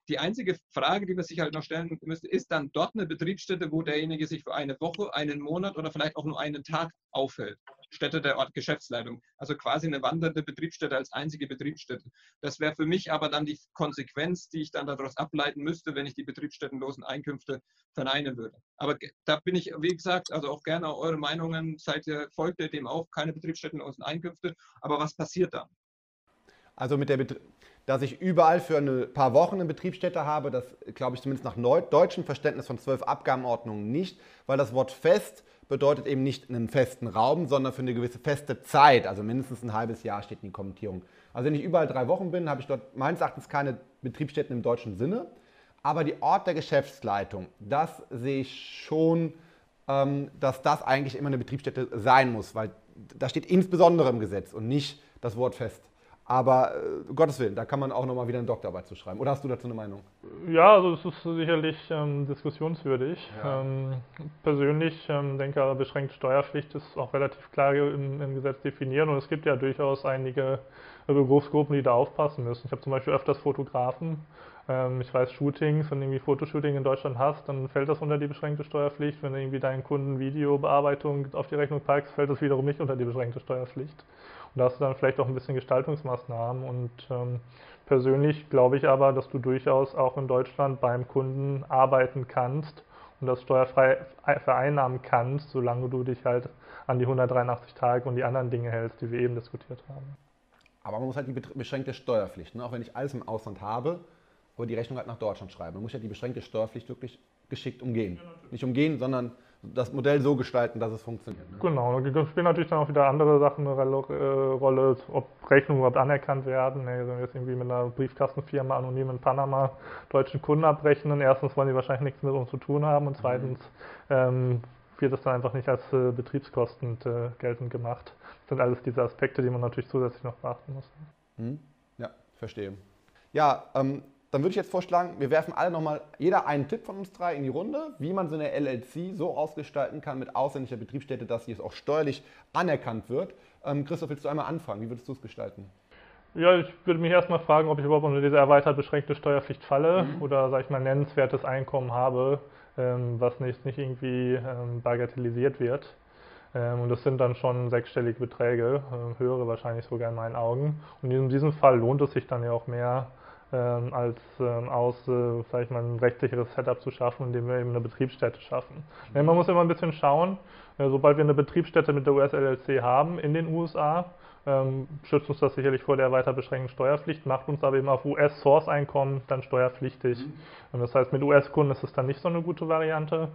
Die einzige Frage, die man sich halt noch stellen müsste, ist dann dort eine Betriebsstätte, wo derjenige sich für eine Woche, einen Monat oder vielleicht auch nur einen Tag aufhält. Stätte der Ort Geschäftsleitung. Also quasi eine wandernde Betriebsstätte als einzige Betriebsstätte. Das wäre für mich aber dann die Konsequenz, die ich dann daraus ableiten müsste, wenn ich die betriebsstättenlosen Einkünfte verneinen würde. Aber da bin ich, wie gesagt, also auch gerne eure Meinungen. Seid ihr, folgt ihr dem auch, keine betriebsstättenlosen Einkünfte. Aber was passiert dann? Also mit der Bet dass ich überall für ein paar Wochen eine Betriebsstätte habe, das glaube ich zumindest nach deutschem Verständnis von zwölf Abgabenordnungen nicht, weil das Wort fest bedeutet eben nicht einen festen Raum, sondern für eine gewisse feste Zeit, also mindestens ein halbes Jahr steht in die Kommentierung. Also wenn ich überall drei Wochen bin, habe ich dort meines Erachtens keine Betriebsstätten im deutschen Sinne, aber die Ort der Geschäftsleitung, das sehe ich schon, ähm, dass das eigentlich immer eine Betriebsstätte sein muss, weil da steht insbesondere im Gesetz und nicht das Wort fest. Aber äh, Gottes Willen, da kann man auch nochmal wieder eine Doktorarbeit zu schreiben. Oder hast du dazu eine Meinung? Ja, also es ist sicherlich ähm, diskussionswürdig. Ja. Ähm, persönlich ähm, denke ich, beschränkte Steuerpflicht ist auch relativ klar im, im, Gesetz definiert und es gibt ja durchaus einige Berufsgruppen, die da aufpassen müssen. Ich habe zum Beispiel öfters Fotografen. Ähm, ich weiß, Shootings, wenn du irgendwie Fotoshooting in Deutschland hast, dann fällt das unter die beschränkte Steuerpflicht. Wenn du irgendwie deinen Kunden Videobearbeitung auf die Rechnung packst, fällt das wiederum nicht unter die beschränkte Steuerpflicht. Und da hast du dann vielleicht auch ein bisschen Gestaltungsmaßnahmen. Und ähm, persönlich glaube ich aber, dass du durchaus auch in Deutschland beim Kunden arbeiten kannst und das steuerfrei vereinnahmen kannst, solange du dich halt an die 183 Tage und die anderen Dinge hältst, die wir eben diskutiert haben. Aber man muss halt die beschränkte Steuerpflicht, ne? auch wenn ich alles im Ausland habe, aber die Rechnung halt nach Deutschland schreiben. Man muss ja die beschränkte Steuerpflicht wirklich geschickt umgehen. Ja, Nicht umgehen, sondern das Modell so gestalten, dass es funktioniert. Ne? Genau, da spielen natürlich dann auch wieder andere Sachen eine äh, Rolle, ob Rechnungen überhaupt anerkannt werden. wenn wir jetzt irgendwie mit einer Briefkastenfirma anonym in Panama deutschen Kunden abrechnen, erstens wollen die wahrscheinlich nichts mit uns zu tun haben und zweitens ähm, wird das dann einfach nicht als äh, Betriebskosten äh, geltend gemacht. Das sind alles diese Aspekte, die man natürlich zusätzlich noch beachten muss. Hm? Ja, verstehe. Ja, ähm, dann würde ich jetzt vorschlagen, wir werfen alle nochmal, jeder einen Tipp von uns drei in die Runde, wie man so eine LLC so ausgestalten kann mit ausländischer Betriebsstätte, dass sie es auch steuerlich anerkannt wird. Ähm, Christoph, willst du einmal anfangen? Wie würdest du es gestalten? Ja, ich würde mich erstmal fragen, ob ich überhaupt unter diese erweitert beschränkte Steuerpflicht falle mhm. oder, sage ich mal, nennenswertes Einkommen habe, ähm, was nicht, nicht irgendwie ähm, bagatellisiert wird. Ähm, und das sind dann schon sechsstellige Beträge, äh, höhere wahrscheinlich sogar in meinen Augen. Und in diesem Fall lohnt es sich dann ja auch mehr, ähm, als ähm, aus, äh, sag ich mal, ein rechtssicheres Setup zu schaffen, indem wir eben eine Betriebsstätte schaffen. Mhm. Man muss immer ein bisschen schauen, äh, sobald wir eine Betriebsstätte mit der US-LLC haben in den USA, ähm, schützt uns das sicherlich vor der weiter beschränkten Steuerpflicht, macht uns aber eben auf US-Source-Einkommen dann steuerpflichtig. Mhm. Das heißt, mit US-Kunden ist es dann nicht so eine gute Variante.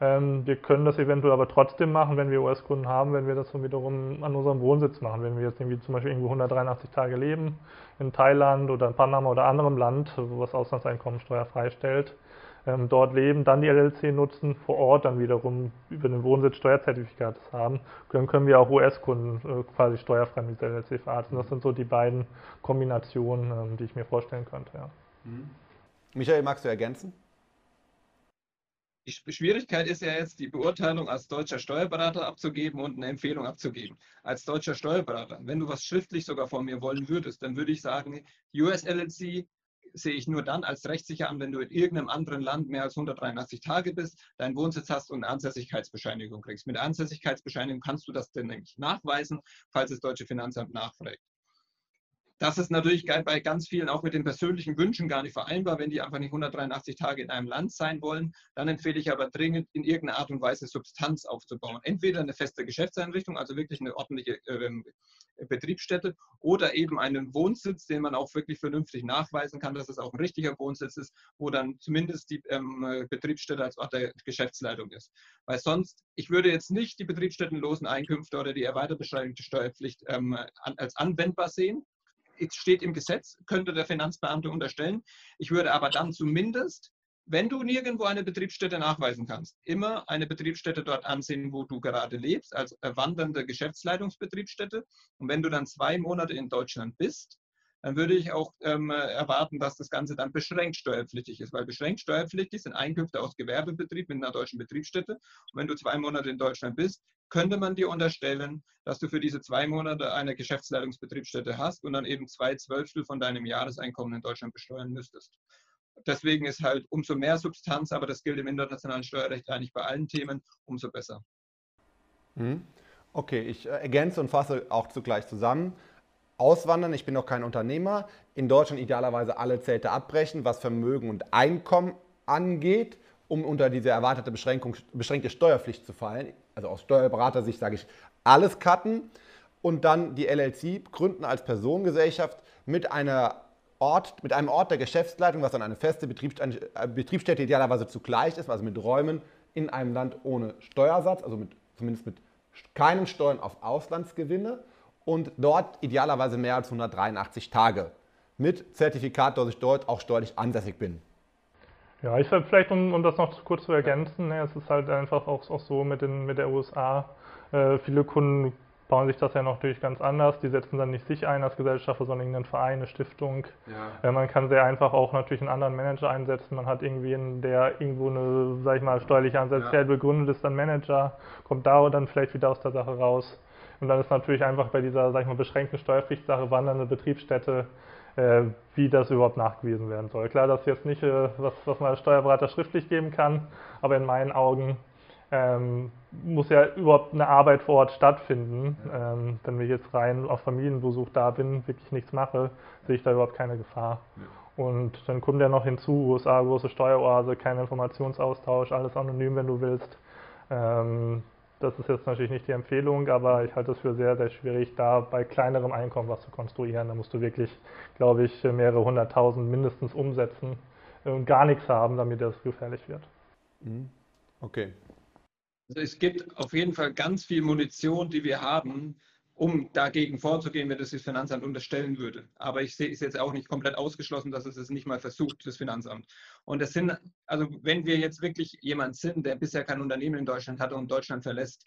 Ähm, wir können das eventuell aber trotzdem machen, wenn wir US-Kunden haben, wenn wir das dann wiederum an unserem Wohnsitz machen. Wenn wir jetzt irgendwie zum Beispiel irgendwo 183 Tage leben, in Thailand oder in Panama oder anderem Land, wo das Auslandseinkommen steuerfrei stellt, ähm, dort leben, dann die LLC nutzen, vor Ort dann wiederum über den Wohnsitz Steuerzertifikat haben, dann können wir auch US-Kunden äh, quasi steuerfrei mit der LLC verarzten. Das sind so die beiden Kombinationen, ähm, die ich mir vorstellen könnte. Ja. Mhm. Michael, magst du ergänzen? Die Schwierigkeit ist ja jetzt, die Beurteilung als deutscher Steuerberater abzugeben und eine Empfehlung abzugeben. Als deutscher Steuerberater, wenn du was schriftlich sogar von mir wollen würdest, dann würde ich sagen, US LLC sehe ich nur dann als rechtssicher an, wenn du in irgendeinem anderen Land mehr als 183 Tage bist, deinen Wohnsitz hast und eine Ansässigkeitsbescheinigung kriegst. Mit der Ansässigkeitsbescheinigung kannst du das dann nämlich nachweisen, falls das deutsche Finanzamt nachfragt. Das ist natürlich bei ganz vielen auch mit den persönlichen Wünschen gar nicht vereinbar, wenn die einfach nicht 183 Tage in einem Land sein wollen. Dann empfehle ich aber dringend, in irgendeiner Art und Weise Substanz aufzubauen. Entweder eine feste Geschäftseinrichtung, also wirklich eine ordentliche äh, Betriebsstätte, oder eben einen Wohnsitz, den man auch wirklich vernünftig nachweisen kann, dass es auch ein richtiger Wohnsitz ist, wo dann zumindest die ähm, Betriebsstätte als Ort der Geschäftsleitung ist. Weil sonst, ich würde jetzt nicht die betriebsstättenlosen Einkünfte oder die erweiterbeschränkte Steuerpflicht ähm, als anwendbar sehen steht im Gesetz, könnte der Finanzbeamte unterstellen. Ich würde aber dann zumindest, wenn du nirgendwo eine Betriebsstätte nachweisen kannst, immer eine Betriebsstätte dort ansehen, wo du gerade lebst, als wandernde Geschäftsleitungsbetriebsstätte. Und wenn du dann zwei Monate in Deutschland bist, dann würde ich auch ähm, erwarten, dass das Ganze dann beschränkt steuerpflichtig ist, weil beschränkt steuerpflichtig sind Einkünfte aus Gewerbebetrieb mit einer deutschen Betriebsstätte. Und wenn du zwei Monate in Deutschland bist, könnte man dir unterstellen, dass du für diese zwei Monate eine Geschäftsleitungsbetriebsstätte hast und dann eben zwei Zwölftel von deinem Jahreseinkommen in Deutschland besteuern müsstest. Deswegen ist halt umso mehr Substanz, aber das gilt im internationalen Steuerrecht eigentlich bei allen Themen, umso besser. Mhm. Okay, ich äh, ergänze und fasse auch zugleich zusammen. Auswandern, ich bin noch kein Unternehmer, in Deutschland idealerweise alle Zelte abbrechen, was Vermögen und Einkommen angeht, um unter diese erwartete Beschränkung, beschränkte Steuerpflicht zu fallen. Also aus Steuerberatersicht sage ich, alles cutten und dann die LLC gründen als Personengesellschaft mit einer Ort, mit einem Ort der Geschäftsleitung, was dann eine feste äh, Betriebsstätte idealerweise zugleich ist, also mit Räumen in einem Land ohne Steuersatz, also mit, zumindest mit keinen Steuern auf Auslandsgewinne und dort idealerweise mehr als 183 Tage mit Zertifikat, dass ich dort auch steuerlich ansässig bin. Ja, ich sage vielleicht, um, um das noch kurz zu ergänzen, ne, es ist halt einfach auch, auch so mit, den, mit der USA, äh, viele Kunden bauen sich das ja natürlich ganz anders. Die setzen dann nicht sich ein als Gesellschafter, sondern irgendeinen Verein, eine Stiftung. Ja. Äh, man kann sehr einfach auch natürlich einen anderen Manager einsetzen. Man hat irgendwie einen, der irgendwo eine, sag ich mal, steuerliche Ansatzstelle ja. begründet ist, dann Manager, kommt da dann vielleicht wieder aus der Sache raus. Und dann ist natürlich einfach bei dieser, sag ich mal, beschränkten Steuerpflichtsache wandernde Betriebsstätte äh, wie das überhaupt nachgewiesen werden soll. Klar, das ist jetzt nicht äh, was, was man als Steuerberater schriftlich geben kann, aber in meinen Augen ähm, muss ja überhaupt eine Arbeit vor Ort stattfinden. Ähm, wenn ich jetzt rein auf Familienbesuch da bin, wirklich nichts mache, sehe ich da überhaupt keine Gefahr. Ja. Und dann kommt ja noch hinzu, USA, große Steueroase, kein Informationsaustausch, alles anonym, wenn du willst. Ähm, das ist jetzt natürlich nicht die Empfehlung, aber ich halte es für sehr, sehr schwierig, da bei kleinerem Einkommen was zu konstruieren. Da musst du wirklich, glaube ich, mehrere hunderttausend mindestens umsetzen und gar nichts haben, damit das gefährlich wird. Mhm. Okay. Also es gibt auf jeden Fall ganz viel Munition, die wir haben, um dagegen vorzugehen, wenn das das Finanzamt unterstellen würde. Aber ich sehe es jetzt auch nicht komplett ausgeschlossen, dass es es nicht mal versucht, das Finanzamt. Und das sind, also wenn wir jetzt wirklich jemand sind, der bisher kein Unternehmen in Deutschland hatte und Deutschland verlässt,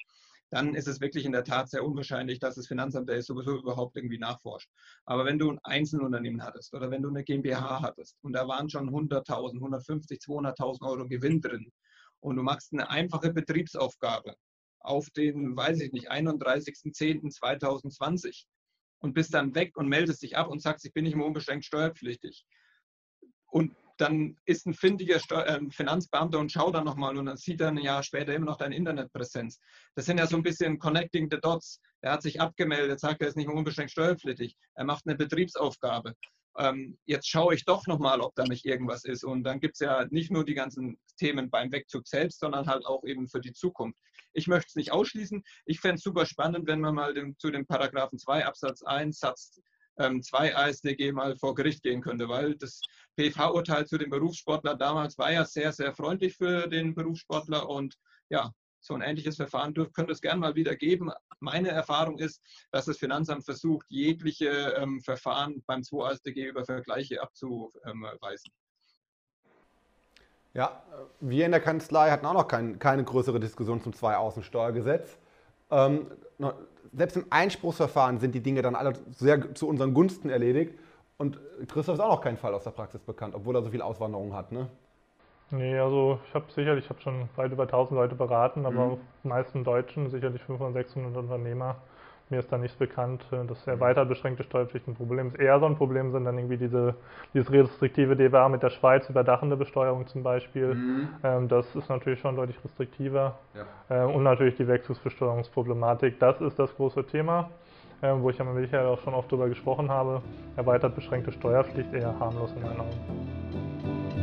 dann ist es wirklich in der Tat sehr unwahrscheinlich, dass das Finanzamt da sowieso überhaupt irgendwie nachforscht. Aber wenn du ein Einzelunternehmen hattest oder wenn du eine GmbH hattest und da waren schon 100.000, 150, 200.000 Euro Gewinn drin und du machst eine einfache Betriebsaufgabe auf den, weiß ich nicht, 31.10.2020 und bist dann weg und meldest dich ab und sagst, ich bin nicht mehr unbeschränkt steuerpflichtig. Und dann ist ein findiger äh, Finanzbeamter und schaut dann nochmal und dann sieht er ein Jahr später immer noch deine Internetpräsenz. Das sind ja so ein bisschen Connecting the Dots. Er hat sich abgemeldet, sagt, er ist nicht mehr unbeschränkt steuerpflichtig. Er macht eine Betriebsaufgabe ähm, jetzt schaue ich doch nochmal, ob da nicht irgendwas ist. Und dann gibt es ja nicht nur die ganzen Themen beim Wegzug selbst, sondern halt auch eben für die Zukunft. Ich möchte es nicht ausschließen. Ich fände es super spannend, wenn man mal den, zu dem Paragraphen 2 Absatz 1 Satz ähm, 2 ASDG mal vor Gericht gehen könnte, weil das PV-Urteil zu dem Berufssportler damals war ja sehr, sehr freundlich für den Berufssportler und ja, so ein ähnliches Verfahren dürft, könnte es gerne mal wieder geben. Meine Erfahrung ist, dass das Finanzamt versucht, jegliche ähm, Verfahren beim 2 AStG über Vergleiche abzuweisen. Ja, wir in der Kanzlei hatten auch noch kein, keine größere Diskussion zum Zwei-Außensteuergesetz. Ähm, selbst im Einspruchsverfahren sind die Dinge dann alle sehr zu unseren Gunsten erledigt. Und Christoph ist auch noch kein Fall aus der Praxis bekannt, obwohl er so viel Auswanderung hat, ne? Nee, also ich habe sicherlich, ich habe schon weit über 1000 Leute beraten, aber mhm. meisten Deutschen, sicherlich 500, 600 Unternehmer. Mir ist da nichts bekannt, äh, dass erweitert beschränkte Steuerpflicht ein Problem ist. Eher so ein Problem sind dann irgendwie diese, dieses restriktive DWA mit der Schweiz, überdachende Besteuerung zum Beispiel. Mhm. Ähm, das ist natürlich schon deutlich restriktiver. Ja. Ähm, und natürlich die Wechselbesteuerungsproblematik. Das ist das große Thema, ähm, wo ich ja mit Michael auch schon oft drüber gesprochen habe. Erweitert beschränkte Steuerpflicht eher harmlos in meinen Augen.